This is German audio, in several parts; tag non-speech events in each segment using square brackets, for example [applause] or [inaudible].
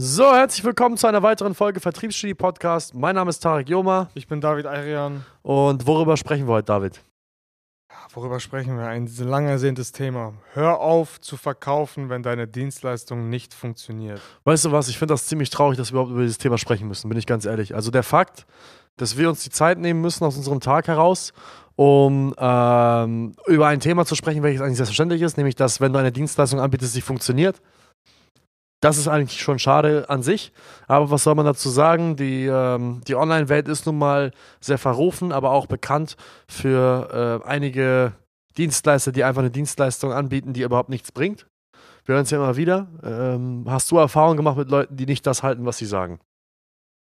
So, herzlich willkommen zu einer weiteren Folge Vertriebsstudie Podcast. Mein Name ist Tarek Joma. Ich bin David Arian. Und worüber sprechen wir heute, David? Worüber sprechen wir? Ein lang ersehntes Thema. Hör auf zu verkaufen, wenn deine Dienstleistung nicht funktioniert. Weißt du was? Ich finde das ziemlich traurig, dass wir überhaupt über dieses Thema sprechen müssen, bin ich ganz ehrlich. Also der Fakt, dass wir uns die Zeit nehmen müssen aus unserem Tag heraus, um ähm, über ein Thema zu sprechen, welches eigentlich selbstverständlich ist, nämlich dass, wenn du eine Dienstleistung anbietest, sie funktioniert, das ist eigentlich schon schade an sich. Aber was soll man dazu sagen? Die, ähm, die Online-Welt ist nun mal sehr verrufen, aber auch bekannt für äh, einige Dienstleister, die einfach eine Dienstleistung anbieten, die überhaupt nichts bringt. Wir hören es ja immer wieder. Ähm, hast du Erfahrungen gemacht mit Leuten, die nicht das halten, was sie sagen?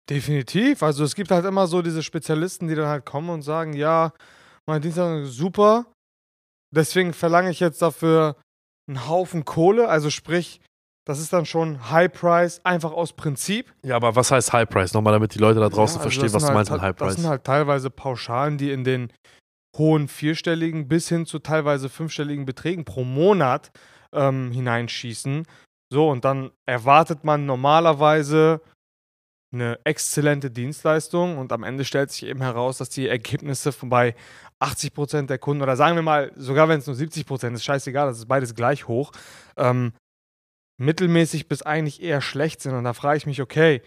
Definitiv. Also es gibt halt immer so diese Spezialisten, die dann halt kommen und sagen, ja, meine Dienstleistung ist super. Deswegen verlange ich jetzt dafür einen Haufen Kohle. Also sprich, das ist dann schon High Price, einfach aus Prinzip. Ja, aber was heißt High Price? Nochmal, damit die Leute da draußen ja, also verstehen, was du halt, meinst mit High Price. Das sind halt teilweise Pauschalen, die in den hohen vierstelligen bis hin zu teilweise fünfstelligen Beträgen pro Monat ähm, hineinschießen. So, und dann erwartet man normalerweise eine exzellente Dienstleistung und am Ende stellt sich eben heraus, dass die Ergebnisse von bei 80% der Kunden oder sagen wir mal, sogar wenn es nur 70% ist, scheißegal, das ist beides gleich hoch, ähm, mittelmäßig bis eigentlich eher schlecht sind. Und da frage ich mich, okay,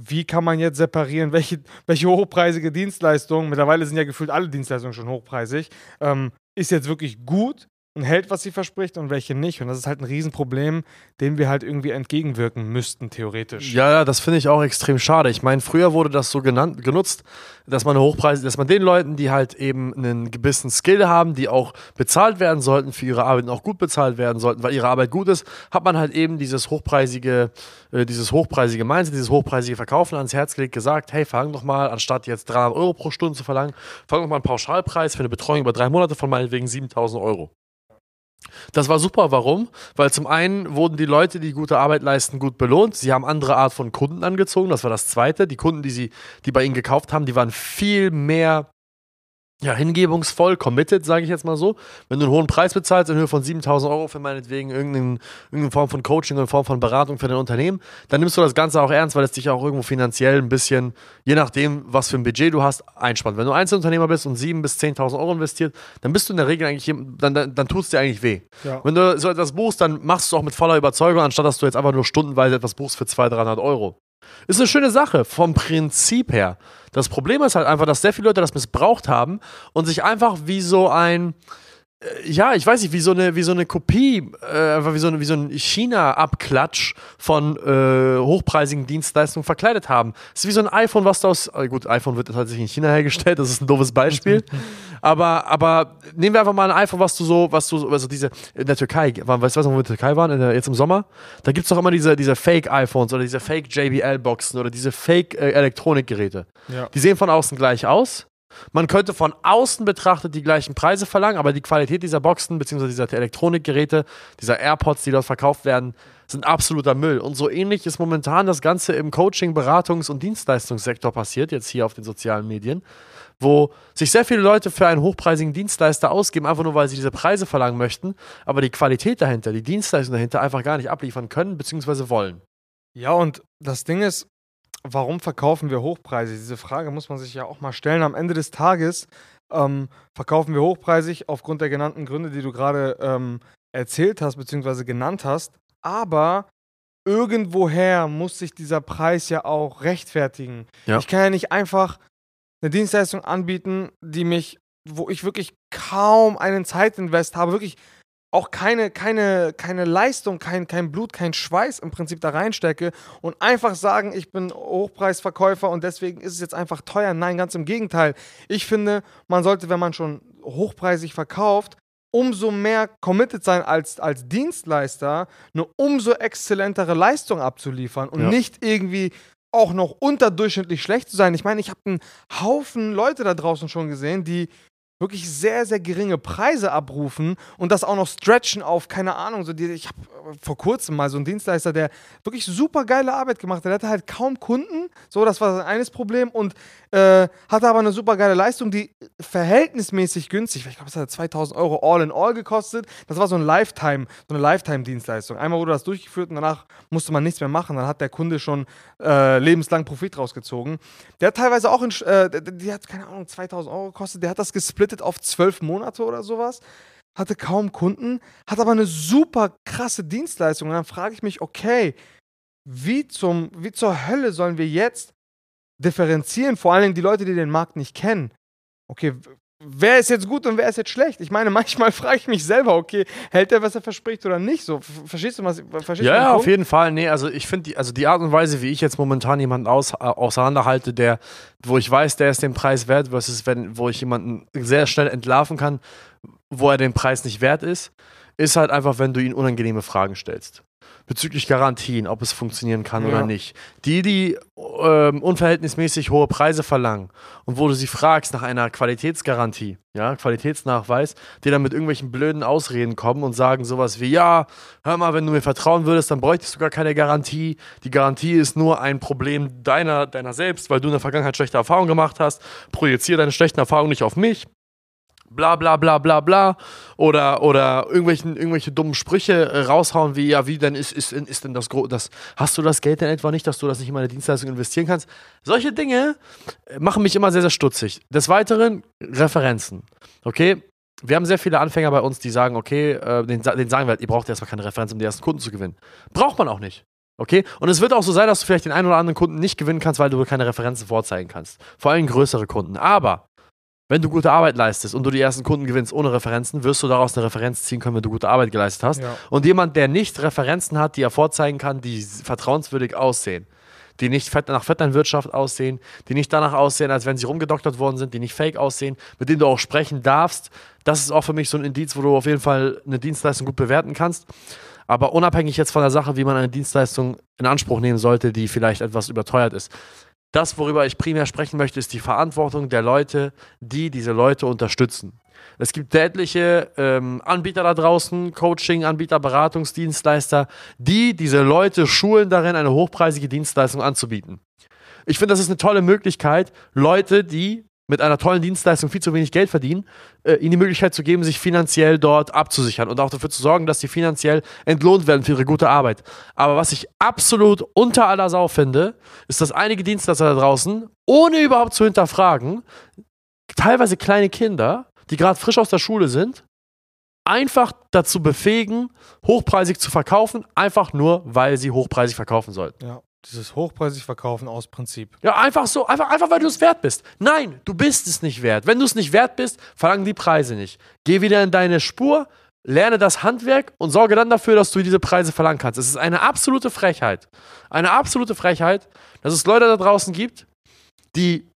wie kann man jetzt separieren, welche, welche hochpreisige Dienstleistung, mittlerweile sind ja gefühlt alle Dienstleistungen schon hochpreisig, ähm, ist jetzt wirklich gut und hält, was sie verspricht und welche nicht. Und das ist halt ein Riesenproblem, dem wir halt irgendwie entgegenwirken müssten, theoretisch. Ja, ja, das finde ich auch extrem schade. Ich meine, früher wurde das so genannt, genutzt, dass man Hochpreise, dass man den Leuten, die halt eben einen gewissen Skill haben, die auch bezahlt werden sollten für ihre Arbeit und auch gut bezahlt werden sollten, weil ihre Arbeit gut ist, hat man halt eben dieses hochpreisige, äh, dieses hochpreisige Mindset, dieses hochpreisige Verkaufen ans Herz gelegt, gesagt, hey, fang doch mal, anstatt jetzt 300 Euro pro Stunde zu verlangen, fang doch mal einen Pauschalpreis für eine Betreuung über drei Monate von meinetwegen 7000 Euro. Das war super. Warum? Weil zum einen wurden die Leute, die gute Arbeit leisten, gut belohnt. Sie haben andere Art von Kunden angezogen. Das war das Zweite. Die Kunden, die sie, die bei ihnen gekauft haben, die waren viel mehr ja, hingebungsvoll, committed, sage ich jetzt mal so. Wenn du einen hohen Preis bezahlst, in Höhe von 7000 Euro für meinetwegen irgendeine, irgendeine Form von Coaching oder Form von Beratung für dein Unternehmen, dann nimmst du das Ganze auch ernst, weil es dich auch irgendwo finanziell ein bisschen, je nachdem, was für ein Budget du hast, einspannt. Wenn du Einzelunternehmer bist und 7.000 bis 10.000 Euro investiert, dann bist du in der Regel eigentlich, dann, dann, dann tut es dir eigentlich weh. Ja. Wenn du so etwas buchst, dann machst du es auch mit voller Überzeugung, anstatt dass du jetzt einfach nur stundenweise etwas buchst für 200, 300 Euro. Ist eine schöne Sache, vom Prinzip her. Das Problem ist halt einfach, dass sehr viele Leute das missbraucht haben und sich einfach wie so ein, ja, ich weiß nicht, wie so eine, wie so eine Kopie, äh, einfach wie so, eine, wie so ein China-Abklatsch von äh, hochpreisigen Dienstleistungen verkleidet haben. Es ist wie so ein iPhone, was da aus, äh, gut, iPhone wird tatsächlich in China hergestellt, das ist ein doofes Beispiel. [laughs] aber, aber nehmen wir einfach mal ein iPhone, was du so, was du, also diese, in der Türkei, weißt du, was wir in der Türkei waren, der, jetzt im Sommer? Da gibt es doch immer diese, diese Fake-iPhones oder diese Fake-JBL-Boxen oder diese Fake-Elektronikgeräte. Äh, ja. Die sehen von außen gleich aus man könnte von außen betrachtet die gleichen Preise verlangen, aber die Qualität dieser Boxen bzw. dieser Elektronikgeräte, dieser AirPods, die dort verkauft werden, sind absoluter Müll. Und so ähnlich ist momentan das Ganze im Coaching-, Beratungs- und Dienstleistungssektor passiert, jetzt hier auf den sozialen Medien, wo sich sehr viele Leute für einen hochpreisigen Dienstleister ausgeben, einfach nur weil sie diese Preise verlangen möchten, aber die Qualität dahinter, die Dienstleistung dahinter einfach gar nicht abliefern können bzw. wollen. Ja, und das Ding ist, warum verkaufen wir hochpreisig? Diese Frage muss man sich ja auch mal stellen. Am Ende des Tages ähm, verkaufen wir hochpreisig aufgrund der genannten Gründe, die du gerade ähm, erzählt hast bzw. genannt hast. Aber irgendwoher muss sich dieser Preis ja auch rechtfertigen. Ja. Ich kann ja nicht einfach eine Dienstleistung anbieten, die mich, wo ich wirklich kaum einen Zeitinvest habe, wirklich auch keine, keine, keine Leistung, kein, kein Blut, kein Schweiß im Prinzip da reinstecke und einfach sagen, ich bin Hochpreisverkäufer und deswegen ist es jetzt einfach teuer. Nein, ganz im Gegenteil. Ich finde, man sollte, wenn man schon hochpreisig verkauft, umso mehr committed sein als, als Dienstleister, eine umso exzellentere Leistung abzuliefern und ja. nicht irgendwie auch noch unterdurchschnittlich schlecht zu sein. Ich meine, ich habe einen Haufen Leute da draußen schon gesehen, die wirklich sehr, sehr geringe Preise abrufen und das auch noch stretchen auf, keine Ahnung, so die, ich habe vor kurzem mal so einen Dienstleister, der wirklich super geile Arbeit gemacht hat. Der hatte halt kaum Kunden, so, das war sein eines Problem und äh, hatte aber eine super geile Leistung, die verhältnismäßig günstig war. Ich glaube, es hat 2000 Euro all in all gekostet. Das war so ein Lifetime, so eine Lifetime-Dienstleistung. Einmal wurde das durchgeführt und danach musste man nichts mehr machen. Dann hat der Kunde schon äh, lebenslang Profit rausgezogen. Der hat teilweise auch, in, äh, die hat, keine Ahnung, 2000 Euro gekostet. Der hat das gesplittet auf zwölf Monate oder sowas hatte kaum Kunden, hat aber eine super krasse Dienstleistung. Und dann frage ich mich, okay, wie, zum, wie zur Hölle sollen wir jetzt differenzieren, vor allen Dingen die Leute, die den Markt nicht kennen. Okay, wer ist jetzt gut und wer ist jetzt schlecht? Ich meine, [laughs] manchmal frage ich mich selber, okay, hält er, was er verspricht oder nicht? So, verstehst du was? Verstehst ja, ja auf jeden Fall. Nee, also ich finde, die, also die Art und Weise, wie ich jetzt momentan jemanden aus, äh, auseinanderhalte, der, wo ich weiß, der ist den Preis wert, versus wenn, wo ich jemanden sehr schnell entlarven kann, wo er den Preis nicht wert ist, ist halt einfach, wenn du ihn unangenehme Fragen stellst bezüglich Garantien, ob es funktionieren kann ja. oder nicht. Die, die ähm, unverhältnismäßig hohe Preise verlangen und wo du sie fragst nach einer Qualitätsgarantie, ja, Qualitätsnachweis, die dann mit irgendwelchen blöden Ausreden kommen und sagen sowas wie, ja, hör mal, wenn du mir vertrauen würdest, dann bräuchtest du gar keine Garantie. Die Garantie ist nur ein Problem deiner, deiner selbst, weil du in der Vergangenheit schlechte Erfahrungen gemacht hast. Projiziere deine schlechten Erfahrungen nicht auf mich bla bla bla bla bla oder, oder irgendwelchen, irgendwelche dummen Sprüche äh, raushauen wie, ja, wie denn ist, ist, ist denn das, das, hast du das Geld denn etwa nicht, dass du das nicht in meine Dienstleistung investieren kannst? Solche Dinge äh, machen mich immer sehr, sehr stutzig. Des Weiteren Referenzen. Okay, wir haben sehr viele Anfänger bei uns, die sagen, okay, äh, den, den sagen wir halt, ihr braucht erstmal keine Referenz, um die ersten Kunden zu gewinnen. Braucht man auch nicht. Okay? Und es wird auch so sein, dass du vielleicht den einen oder anderen Kunden nicht gewinnen kannst, weil du keine Referenzen vorzeigen kannst. Vor allem größere Kunden. Aber wenn du gute Arbeit leistest und du die ersten Kunden gewinnst ohne Referenzen, wirst du daraus eine Referenz ziehen können, wenn du gute Arbeit geleistet hast. Ja. Und jemand, der nicht Referenzen hat, die er vorzeigen kann, die vertrauenswürdig aussehen, die nicht nach Vetternwirtschaft aussehen, die nicht danach aussehen, als wenn sie rumgedoktert worden sind, die nicht fake aussehen, mit denen du auch sprechen darfst, das ist auch für mich so ein Indiz, wo du auf jeden Fall eine Dienstleistung gut bewerten kannst. Aber unabhängig jetzt von der Sache, wie man eine Dienstleistung in Anspruch nehmen sollte, die vielleicht etwas überteuert ist, das, worüber ich primär sprechen möchte, ist die Verantwortung der Leute, die diese Leute unterstützen. Es gibt etliche ähm, Anbieter da draußen, Coaching-Anbieter, Beratungsdienstleister, die diese Leute schulen darin, eine hochpreisige Dienstleistung anzubieten. Ich finde, das ist eine tolle Möglichkeit, Leute, die mit einer tollen Dienstleistung viel zu wenig Geld verdienen, äh, ihnen die Möglichkeit zu geben, sich finanziell dort abzusichern und auch dafür zu sorgen, dass sie finanziell entlohnt werden für ihre gute Arbeit. Aber was ich absolut unter aller Sau finde, ist, dass einige Dienstleister da draußen, ohne überhaupt zu hinterfragen, teilweise kleine Kinder, die gerade frisch aus der Schule sind, einfach dazu befähigen, hochpreisig zu verkaufen, einfach nur, weil sie hochpreisig verkaufen sollten. Ja. Dieses hochpreisig verkaufen aus Prinzip. Ja, einfach so, einfach, einfach weil du es wert bist. Nein, du bist es nicht wert. Wenn du es nicht wert bist, verlangen die Preise nicht. Geh wieder in deine Spur, lerne das Handwerk und sorge dann dafür, dass du diese Preise verlangen kannst. Es ist eine absolute Frechheit. Eine absolute Frechheit, dass es Leute da draußen gibt, die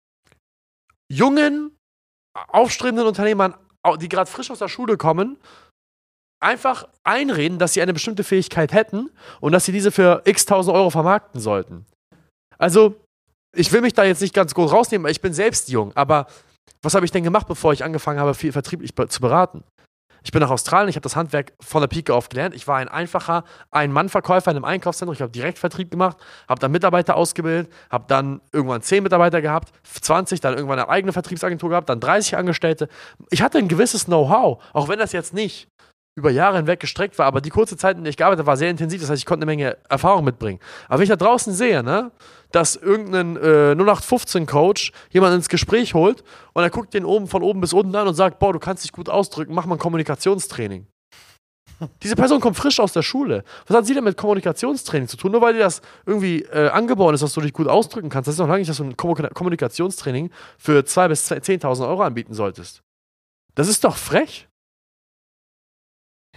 jungen, aufstrebenden Unternehmern, die gerade frisch aus der Schule kommen, einfach einreden, dass sie eine bestimmte Fähigkeit hätten und dass sie diese für x tausend Euro vermarkten sollten. Also, ich will mich da jetzt nicht ganz groß rausnehmen, weil ich bin selbst jung, aber was habe ich denn gemacht, bevor ich angefangen habe, viel vertrieblich zu beraten? Ich bin nach Australien, ich habe das Handwerk von der Pike auf gelernt. Ich war ein einfacher Ein-Mann-Verkäufer in einem Einkaufszentrum. Ich habe Direktvertrieb gemacht, habe dann Mitarbeiter ausgebildet, habe dann irgendwann 10 Mitarbeiter gehabt, 20, dann irgendwann eine eigene Vertriebsagentur gehabt, dann 30 Angestellte. Ich hatte ein gewisses Know-how, auch wenn das jetzt nicht über Jahre hinweg gestreckt war, aber die kurze Zeit, in der ich gearbeitet habe, war sehr intensiv. Das heißt, ich konnte eine Menge Erfahrung mitbringen. Aber wenn ich da draußen sehe, ne, dass irgendein äh, 0815-Coach jemanden ins Gespräch holt und er guckt den oben von oben bis unten an und sagt, boah, du kannst dich gut ausdrücken, mach mal ein Kommunikationstraining. [laughs] Diese Person kommt frisch aus der Schule. Was hat sie denn mit Kommunikationstraining zu tun? Nur weil dir das irgendwie äh, angeboren ist, dass du dich gut ausdrücken kannst, das ist noch lange nicht, dass du ein Kommunikationstraining für 2.000 bis 10.000 Euro anbieten solltest. Das ist doch frech.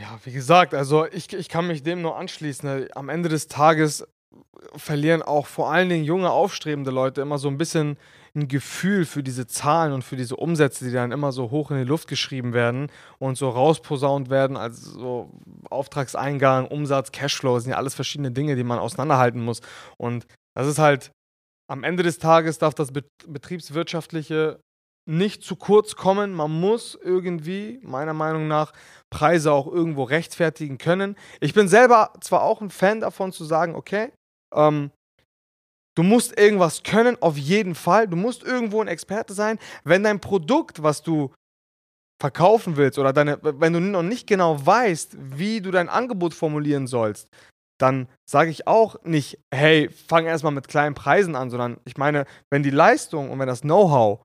Ja, wie gesagt, also ich, ich kann mich dem nur anschließen. Am Ende des Tages verlieren auch vor allen Dingen junge, aufstrebende Leute immer so ein bisschen ein Gefühl für diese Zahlen und für diese Umsätze, die dann immer so hoch in die Luft geschrieben werden und so rausposaunt werden, als so Auftragseingang, Umsatz, Cashflow, sind ja alles verschiedene Dinge, die man auseinanderhalten muss. Und das ist halt, am Ende des Tages darf das betriebswirtschaftliche nicht zu kurz kommen. Man muss irgendwie, meiner Meinung nach, Preise auch irgendwo rechtfertigen können. Ich bin selber zwar auch ein Fan davon zu sagen, okay, ähm, du musst irgendwas können, auf jeden Fall. Du musst irgendwo ein Experte sein. Wenn dein Produkt, was du verkaufen willst oder deine, wenn du noch nicht genau weißt, wie du dein Angebot formulieren sollst, dann sage ich auch nicht, hey, fang erstmal mit kleinen Preisen an, sondern ich meine, wenn die Leistung und wenn das Know-how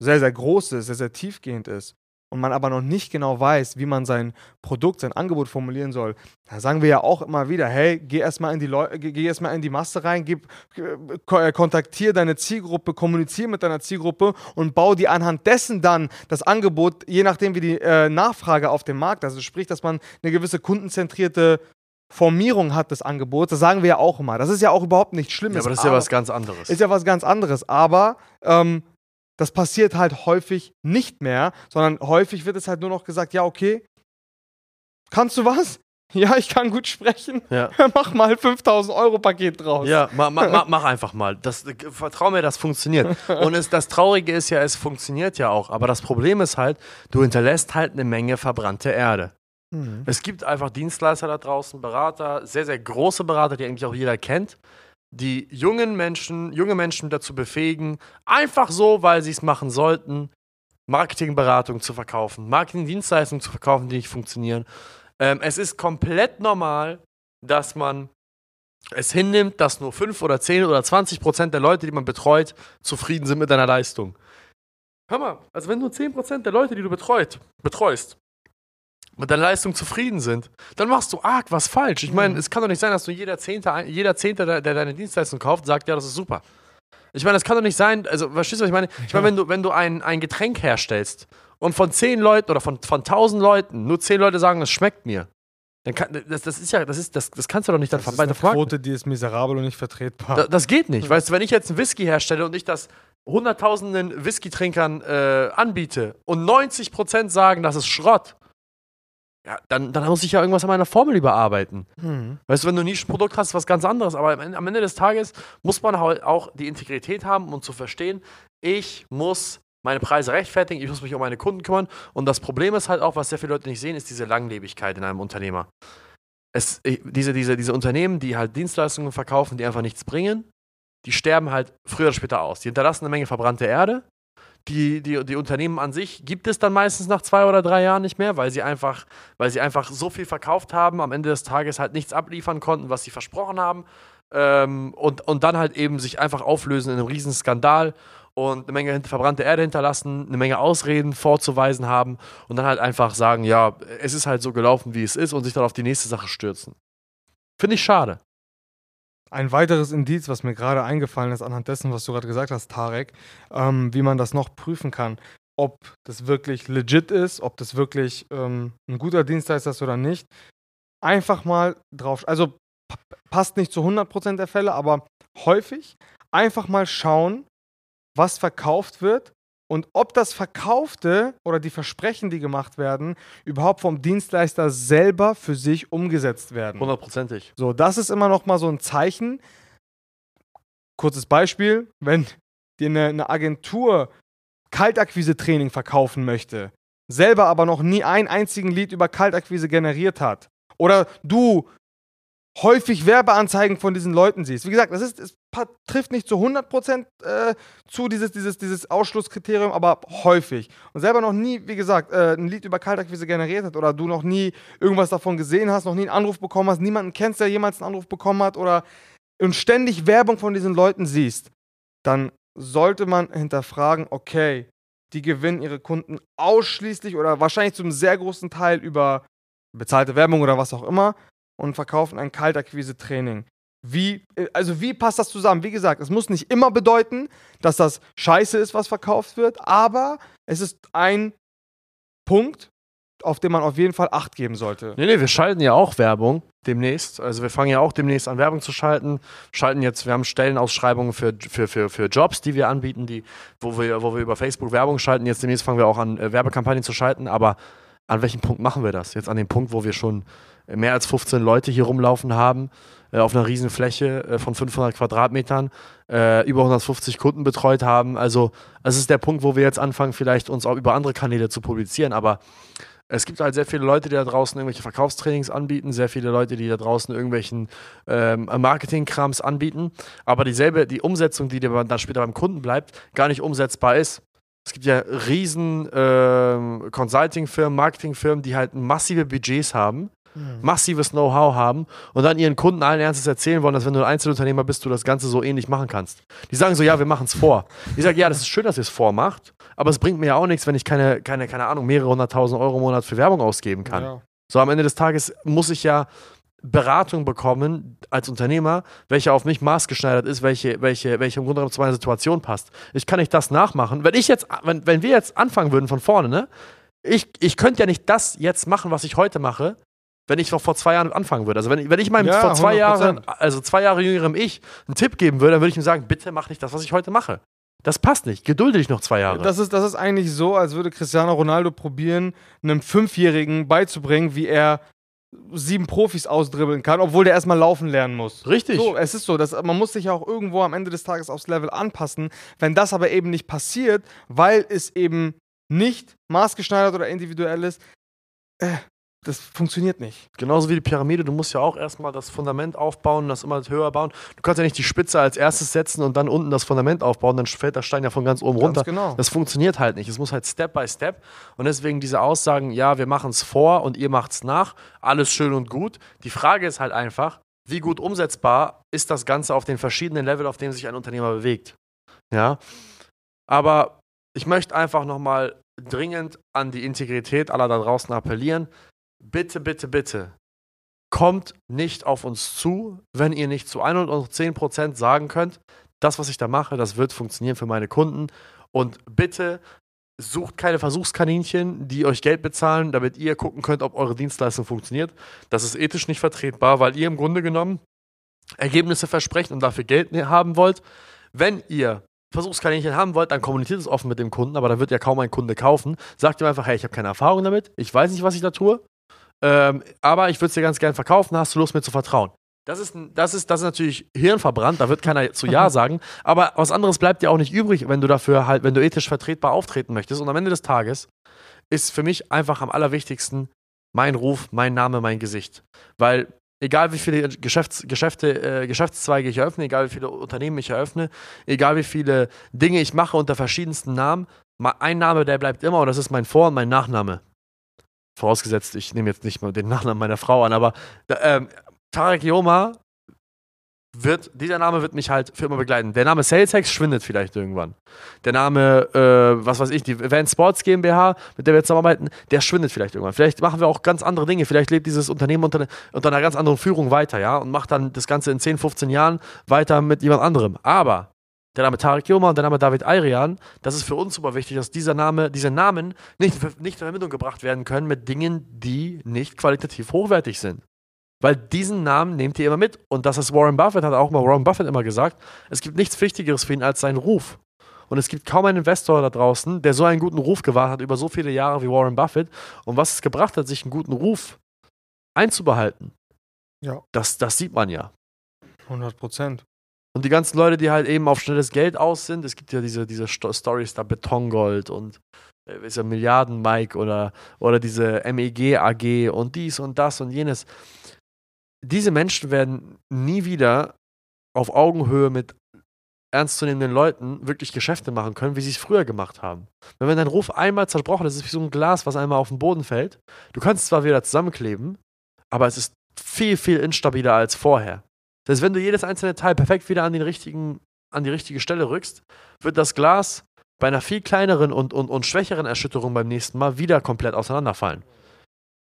sehr, sehr groß ist, sehr, sehr tiefgehend ist und man aber noch nicht genau weiß, wie man sein Produkt, sein Angebot formulieren soll, da sagen wir ja auch immer wieder, hey, geh erstmal in die Leu geh erstmal in die Masse rein, gib, äh, kontaktiere deine Zielgruppe, kommuniziere mit deiner Zielgruppe und bau die anhand dessen dann das Angebot, je nachdem wie die äh, Nachfrage auf dem Markt, also sprich, dass man eine gewisse kundenzentrierte Formierung hat des Angebots, das sagen wir ja auch immer. Das ist ja auch überhaupt nichts Schlimmes. Ja, aber das ist ja was ganz anderes. Ist ja was ganz anderes. Aber ähm, das passiert halt häufig nicht mehr, sondern häufig wird es halt nur noch gesagt, ja, okay, kannst du was? [laughs] Ja, ich kann gut sprechen. Ja. [laughs] Mach mal 5000 Euro Paket draus. Ja, ma, ma, [laughs] mach einfach mal. Das, vertrau mir, das funktioniert. Und es, das Traurige ist ja, es funktioniert ja auch. Aber das Problem ist halt, du hinterlässt halt eine Menge verbrannte Erde. Mhm. Es gibt einfach Dienstleister da draußen, Berater, sehr, sehr große Berater, die eigentlich auch jeder kennt, die jungen Menschen, junge Menschen dazu befähigen, einfach so, weil sie es machen sollten, Marketingberatung zu verkaufen, Marketingdienstleistungen zu verkaufen, die nicht funktionieren. Ähm, es ist komplett normal, dass man es hinnimmt, dass nur 5 oder 10 oder 20 Prozent der Leute, die man betreut, zufrieden sind mit deiner Leistung. Hör mal, also wenn nur 10 Prozent der Leute, die du betreut, betreust, mit deiner Leistung zufrieden sind, dann machst du arg was falsch. Ich meine, mhm. es kann doch nicht sein, dass du jeder Zehnte, jeder Zehnte, der, deine Dienstleistung kauft, sagt, ja, das ist super. Ich meine, das kann doch nicht sein, also verstehst du, was ich meine? Ich meine, wenn du, wenn du ein, ein Getränk herstellst und von zehn Leuten oder von, von tausend Leuten nur zehn Leute sagen, es schmeckt mir, dann kann, das, das ist ja, das ist, das, das kannst du doch nicht dann das weiter ist eine Quote, die ist miserabel und nicht vertretbar. Da, das geht nicht. Weißt du, wenn ich jetzt einen Whisky herstelle und ich das hunderttausenden Whisky-Trinkern äh, anbiete und 90% sagen, das ist Schrott, ja, dann, dann muss ich ja irgendwas an meiner Formel überarbeiten. Mhm. Weißt du, wenn du ein Nischenprodukt hast, ist was ganz anderes. Aber am Ende des Tages muss man halt auch die Integrität haben, um zu verstehen, ich muss meine Preise rechtfertigen, ich muss mich um meine Kunden kümmern. Und das Problem ist halt auch, was sehr viele Leute nicht sehen, ist diese Langlebigkeit in einem Unternehmer. Es, diese, diese, diese Unternehmen, die halt Dienstleistungen verkaufen, die einfach nichts bringen, die sterben halt früher oder später aus. Die hinterlassen eine Menge verbrannte Erde die, die, die Unternehmen an sich gibt es dann meistens nach zwei oder drei Jahren nicht mehr, weil sie einfach, weil sie einfach so viel verkauft haben, am Ende des Tages halt nichts abliefern konnten, was sie versprochen haben. Ähm, und, und dann halt eben sich einfach auflösen in einem riesen Skandal und eine Menge verbrannte Erde hinterlassen, eine Menge Ausreden vorzuweisen haben und dann halt einfach sagen, ja, es ist halt so gelaufen, wie es ist und sich dann auf die nächste Sache stürzen. Finde ich schade. Ein weiteres Indiz, was mir gerade eingefallen ist, anhand dessen, was du gerade gesagt hast, Tarek, ähm, wie man das noch prüfen kann, ob das wirklich legit ist, ob das wirklich ähm, ein guter Dienstleister ist oder nicht. Einfach mal drauf, also passt nicht zu 100% der Fälle, aber häufig einfach mal schauen, was verkauft wird und ob das Verkaufte oder die Versprechen, die gemacht werden, überhaupt vom Dienstleister selber für sich umgesetzt werden. Hundertprozentig. So, das ist immer noch mal so ein Zeichen. Kurzes Beispiel, wenn dir eine, eine Agentur Kaltakquise-Training verkaufen möchte, selber aber noch nie einen einzigen Lied über Kaltakquise generiert hat, oder du häufig Werbeanzeigen von diesen Leuten siehst. Wie gesagt, das ist, es trifft nicht zu 100% äh, zu, dieses, dieses, dieses Ausschlusskriterium, aber häufig. Und selber noch nie, wie gesagt, äh, ein Lied über Kaltakquise generiert hat oder du noch nie irgendwas davon gesehen hast, noch nie einen Anruf bekommen hast, niemanden kennst, der jemals einen Anruf bekommen hat oder und ständig Werbung von diesen Leuten siehst, dann sollte man hinterfragen, okay, die gewinnen ihre Kunden ausschließlich oder wahrscheinlich zum sehr großen Teil über bezahlte Werbung oder was auch immer und verkaufen ein Kaltakquise-Training. Wie, äh, also wie passt das zusammen? Wie gesagt, es muss nicht immer bedeuten, dass das scheiße ist, was verkauft wird, aber es ist ein Punkt, auf den man auf jeden Fall Acht geben sollte. Nee, nee, wir schalten ja auch Werbung demnächst. Also wir fangen ja auch demnächst an, Werbung zu schalten. Schalten jetzt, wir haben Stellenausschreibungen für, für, für, für Jobs, die wir anbieten, die, wo, wir, wo wir über Facebook Werbung schalten. Jetzt demnächst fangen wir auch an, äh, Werbekampagnen zu schalten. Aber an welchem Punkt machen wir das? Jetzt an dem Punkt, wo wir schon mehr als 15 Leute hier rumlaufen haben, äh, auf einer riesen Fläche äh, von 500 Quadratmetern äh, über 150 Kunden betreut haben. Also es ist der Punkt, wo wir jetzt anfangen, vielleicht uns auch über andere Kanäle zu publizieren. Aber es gibt halt sehr viele Leute, die da draußen irgendwelche Verkaufstrainings anbieten, sehr viele Leute, die da draußen irgendwelchen ähm, Marketingkrams anbieten, aber dieselbe, die Umsetzung, die dann später beim Kunden bleibt, gar nicht umsetzbar ist. Es gibt ja riesen ähm, Consulting-Firmen, Marketing-Firmen, die halt massive Budgets haben, mhm. massives Know-how haben und dann ihren Kunden allen Ernstes erzählen wollen, dass wenn du ein Einzelunternehmer bist, du das Ganze so ähnlich machen kannst. Die sagen so, ja, wir machen es vor. Ich sage, ja, das ist schön, dass ihr es vormacht, aber es bringt mir ja auch nichts, wenn ich keine, keine, keine Ahnung, mehrere hunderttausend Euro im Monat für Werbung ausgeben kann. Ja. So am Ende des Tages muss ich ja Beratung bekommen als Unternehmer, welche auf mich maßgeschneidert ist, welche, welche, welche im Grunde genommen zu meiner Situation passt. Ich kann nicht das nachmachen. Wenn ich jetzt, wenn, wenn wir jetzt anfangen würden von vorne, ne? Ich, ich könnte ja nicht das jetzt machen, was ich heute mache, wenn ich noch vor zwei Jahren anfangen würde. Also wenn, wenn ich meinem ja, vor zwei 100%. Jahren, also zwei Jahre jüngerem Ich einen Tipp geben würde, dann würde ich ihm sagen, bitte mach nicht das, was ich heute mache. Das passt nicht. Gedulde dich noch zwei Jahre. Das ist, das ist eigentlich so, als würde Cristiano Ronaldo probieren, einem Fünfjährigen beizubringen, wie er sieben Profis ausdribbeln kann, obwohl der erstmal laufen lernen muss. Richtig. So, es ist so, dass man muss sich auch irgendwo am Ende des Tages aufs Level anpassen. Wenn das aber eben nicht passiert, weil es eben nicht maßgeschneidert oder individuell ist, äh, das funktioniert nicht. Genauso wie die Pyramide, du musst ja auch erstmal das Fundament aufbauen, das immer höher bauen. Du kannst ja nicht die Spitze als erstes setzen und dann unten das Fundament aufbauen, dann fällt der Stein ja von ganz oben ganz runter. Genau. Das funktioniert halt nicht. Es muss halt Step by Step. Und deswegen diese Aussagen, ja, wir machen es vor und ihr macht es nach, alles schön und gut. Die Frage ist halt einfach, wie gut umsetzbar ist das Ganze auf den verschiedenen Level, auf denen sich ein Unternehmer bewegt. Ja. Aber ich möchte einfach nochmal dringend an die Integrität aller da draußen appellieren bitte, bitte, bitte, kommt nicht auf uns zu, wenn ihr nicht zu 110% sagen könnt, das, was ich da mache, das wird funktionieren für meine Kunden. Und bitte sucht keine Versuchskaninchen, die euch Geld bezahlen, damit ihr gucken könnt, ob eure Dienstleistung funktioniert. Das ist ethisch nicht vertretbar, weil ihr im Grunde genommen Ergebnisse versprecht und dafür Geld haben wollt. Wenn ihr Versuchskaninchen haben wollt, dann kommuniziert es offen mit dem Kunden, aber da wird ja kaum ein Kunde kaufen. Sagt ihm einfach, hey, ich habe keine Erfahrung damit, ich weiß nicht, was ich da tue. Ähm, aber ich würde es dir ganz gern verkaufen, hast du Lust mir zu vertrauen? Das ist, das, ist, das ist natürlich hirnverbrannt, da wird keiner zu Ja [laughs] sagen. Aber was anderes bleibt dir auch nicht übrig, wenn du dafür halt, wenn du ethisch vertretbar auftreten möchtest. Und am Ende des Tages ist für mich einfach am allerwichtigsten mein Ruf, mein Name, mein Gesicht. Weil egal wie viele Geschäfts Geschäfte, äh, Geschäftszweige ich eröffne, egal wie viele Unternehmen ich eröffne, egal wie viele Dinge ich mache unter verschiedensten Namen, ein Name, der bleibt immer und das ist mein Vor- und mein Nachname vorausgesetzt, ich nehme jetzt nicht mal den Nachnamen meiner Frau an, aber ähm, Tarek Yoma wird, dieser Name wird mich halt für immer begleiten. Der Name SalesHacks schwindet vielleicht irgendwann. Der Name, äh, was weiß ich, die Event Sports GmbH, mit der wir zusammenarbeiten, der schwindet vielleicht irgendwann. Vielleicht machen wir auch ganz andere Dinge. Vielleicht lebt dieses Unternehmen unter, unter einer ganz anderen Führung weiter, ja, und macht dann das Ganze in 10, 15 Jahren weiter mit jemand anderem. Aber der Name Tarek Yilmaz und der Name David Ayrian, das ist für uns super wichtig, dass dieser Name, diese Namen nicht, nicht in Verbindung gebracht werden können mit Dingen, die nicht qualitativ hochwertig sind. Weil diesen Namen nehmt ihr immer mit. Und das ist Warren Buffett, hat auch mal Warren Buffett immer gesagt, es gibt nichts Wichtigeres für ihn als seinen Ruf. Und es gibt kaum einen Investor da draußen, der so einen guten Ruf gewahrt hat über so viele Jahre wie Warren Buffett. Und was es gebracht hat, sich einen guten Ruf einzubehalten, ja. das, das sieht man ja. 100 Prozent. Und die ganzen Leute, die halt eben auf schnelles Geld aus sind, es gibt ja diese, diese Stories da Betongold und äh, ist ja Milliarden Mike oder, oder diese MEG AG und dies und das und jenes. Diese Menschen werden nie wieder auf Augenhöhe mit ernstzunehmenden Leuten wirklich Geschäfte machen können, wie sie es früher gemacht haben. Wenn dein Ruf einmal zerbrochen ist, ist es wie so ein Glas, was einmal auf den Boden fällt. Du kannst es zwar wieder zusammenkleben, aber es ist viel, viel instabiler als vorher. Das heißt, wenn du jedes einzelne Teil perfekt wieder an, den richtigen, an die richtige Stelle rückst, wird das Glas bei einer viel kleineren und, und, und schwächeren Erschütterung beim nächsten Mal wieder komplett auseinanderfallen.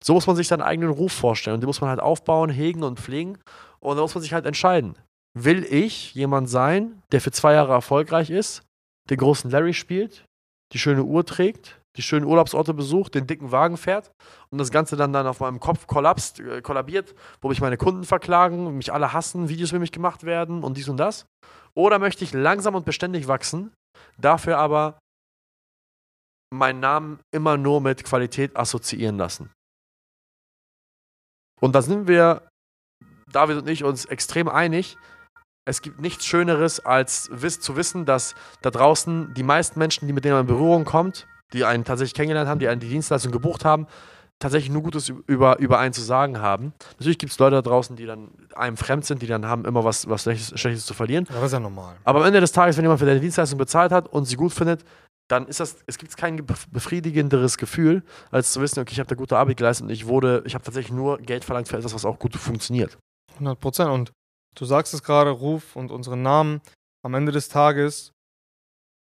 So muss man sich seinen eigenen Ruf vorstellen. Und den muss man halt aufbauen, hegen und pflegen. Und da muss man sich halt entscheiden. Will ich jemand sein, der für zwei Jahre erfolgreich ist, den großen Larry spielt, die schöne Uhr trägt, die schönen Urlaubsorte besucht, den dicken Wagen fährt und das Ganze dann, dann auf meinem Kopf kollapst, äh, kollabiert, wo mich meine Kunden verklagen, mich alle hassen, Videos für mich gemacht werden und dies und das? Oder möchte ich langsam und beständig wachsen, dafür aber meinen Namen immer nur mit Qualität assoziieren lassen? Und da sind wir David und ich uns extrem einig. Es gibt nichts Schöneres, als zu wissen, dass da draußen die meisten Menschen, die mit denen man in Berührung kommt, die einen tatsächlich kennengelernt haben, die einen die Dienstleistung gebucht haben, tatsächlich nur Gutes über, über einen zu sagen haben. Natürlich gibt es Leute da draußen, die dann einem fremd sind, die dann haben immer was, was Schlechtes, Schlechtes zu verlieren. Ja, das ist ja normal. Aber am Ende des Tages, wenn jemand für deine Dienstleistung bezahlt hat und sie gut findet, dann ist das, es gibt kein befriedigenderes Gefühl, als zu wissen, okay, ich habe da gute Arbeit geleistet und ich wurde, ich habe tatsächlich nur Geld verlangt für etwas, was auch gut funktioniert. 100 Prozent. Und du sagst es gerade, Ruf und unseren Namen. Am Ende des Tages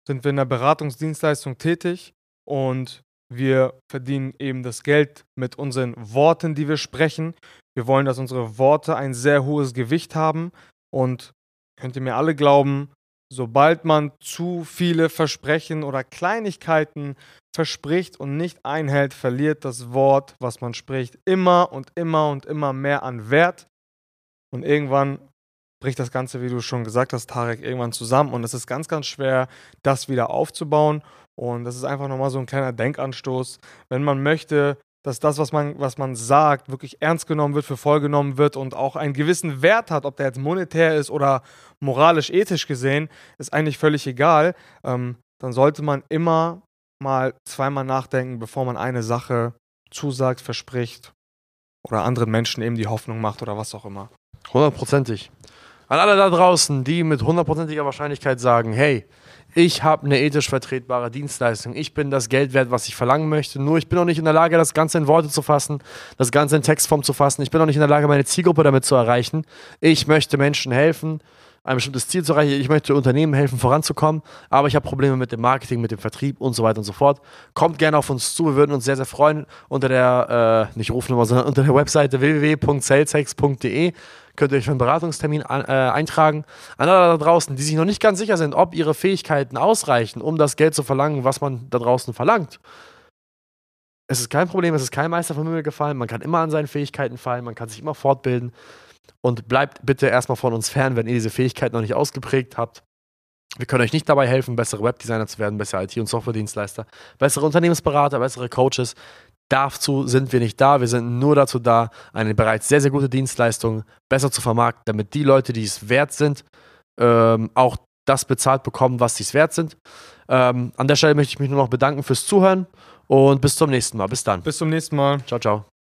sind wir in der Beratungsdienstleistung tätig und wir verdienen eben das Geld mit unseren Worten, die wir sprechen. Wir wollen, dass unsere Worte ein sehr hohes Gewicht haben. Und könnt ihr mir alle glauben, sobald man zu viele Versprechen oder Kleinigkeiten verspricht und nicht einhält, verliert das Wort, was man spricht, immer und immer und immer mehr an Wert. Und irgendwann bricht das Ganze, wie du schon gesagt hast, Tarek, irgendwann zusammen. Und es ist ganz, ganz schwer, das wieder aufzubauen. Und das ist einfach nochmal so ein kleiner Denkanstoß. Wenn man möchte, dass das, was man, was man sagt, wirklich ernst genommen wird, für voll genommen wird und auch einen gewissen Wert hat, ob der jetzt monetär ist oder moralisch, ethisch gesehen, ist eigentlich völlig egal. Ähm, dann sollte man immer mal zweimal nachdenken, bevor man eine Sache zusagt, verspricht oder anderen Menschen eben die Hoffnung macht oder was auch immer. Hundertprozentig. An alle da draußen, die mit hundertprozentiger Wahrscheinlichkeit sagen, hey, ich habe eine ethisch vertretbare Dienstleistung. Ich bin das Geld wert, was ich verlangen möchte. Nur ich bin noch nicht in der Lage, das Ganze in Worte zu fassen, das Ganze in Textform zu fassen. Ich bin noch nicht in der Lage, meine Zielgruppe damit zu erreichen. Ich möchte Menschen helfen, ein bestimmtes Ziel zu erreichen. Ich möchte Unternehmen helfen, voranzukommen, aber ich habe Probleme mit dem Marketing, mit dem Vertrieb und so weiter und so fort. Kommt gerne auf uns zu. Wir würden uns sehr, sehr freuen. Unter der, äh, nicht Rufnummer, sondern unter der Webseite www.saleshex.de könnt ihr euch für einen Beratungstermin an, äh, eintragen. An alle da draußen, die sich noch nicht ganz sicher sind, ob ihre Fähigkeiten ausreichen, um das Geld zu verlangen, was man da draußen verlangt. Es ist kein Problem, es ist kein Meister vom Himmel gefallen. Man kann immer an seinen Fähigkeiten fallen, man kann sich immer fortbilden. Und bleibt bitte erstmal von uns fern, wenn ihr diese Fähigkeit noch nicht ausgeprägt habt. Wir können euch nicht dabei helfen, bessere Webdesigner zu werden, bessere IT- und Softwaredienstleister, bessere Unternehmensberater, bessere Coaches. Dazu sind wir nicht da. Wir sind nur dazu da, eine bereits sehr, sehr gute Dienstleistung besser zu vermarkten, damit die Leute, die es wert sind, ähm, auch das bezahlt bekommen, was sie es wert sind. Ähm, an der Stelle möchte ich mich nur noch bedanken fürs Zuhören und bis zum nächsten Mal. Bis dann. Bis zum nächsten Mal. Ciao, ciao.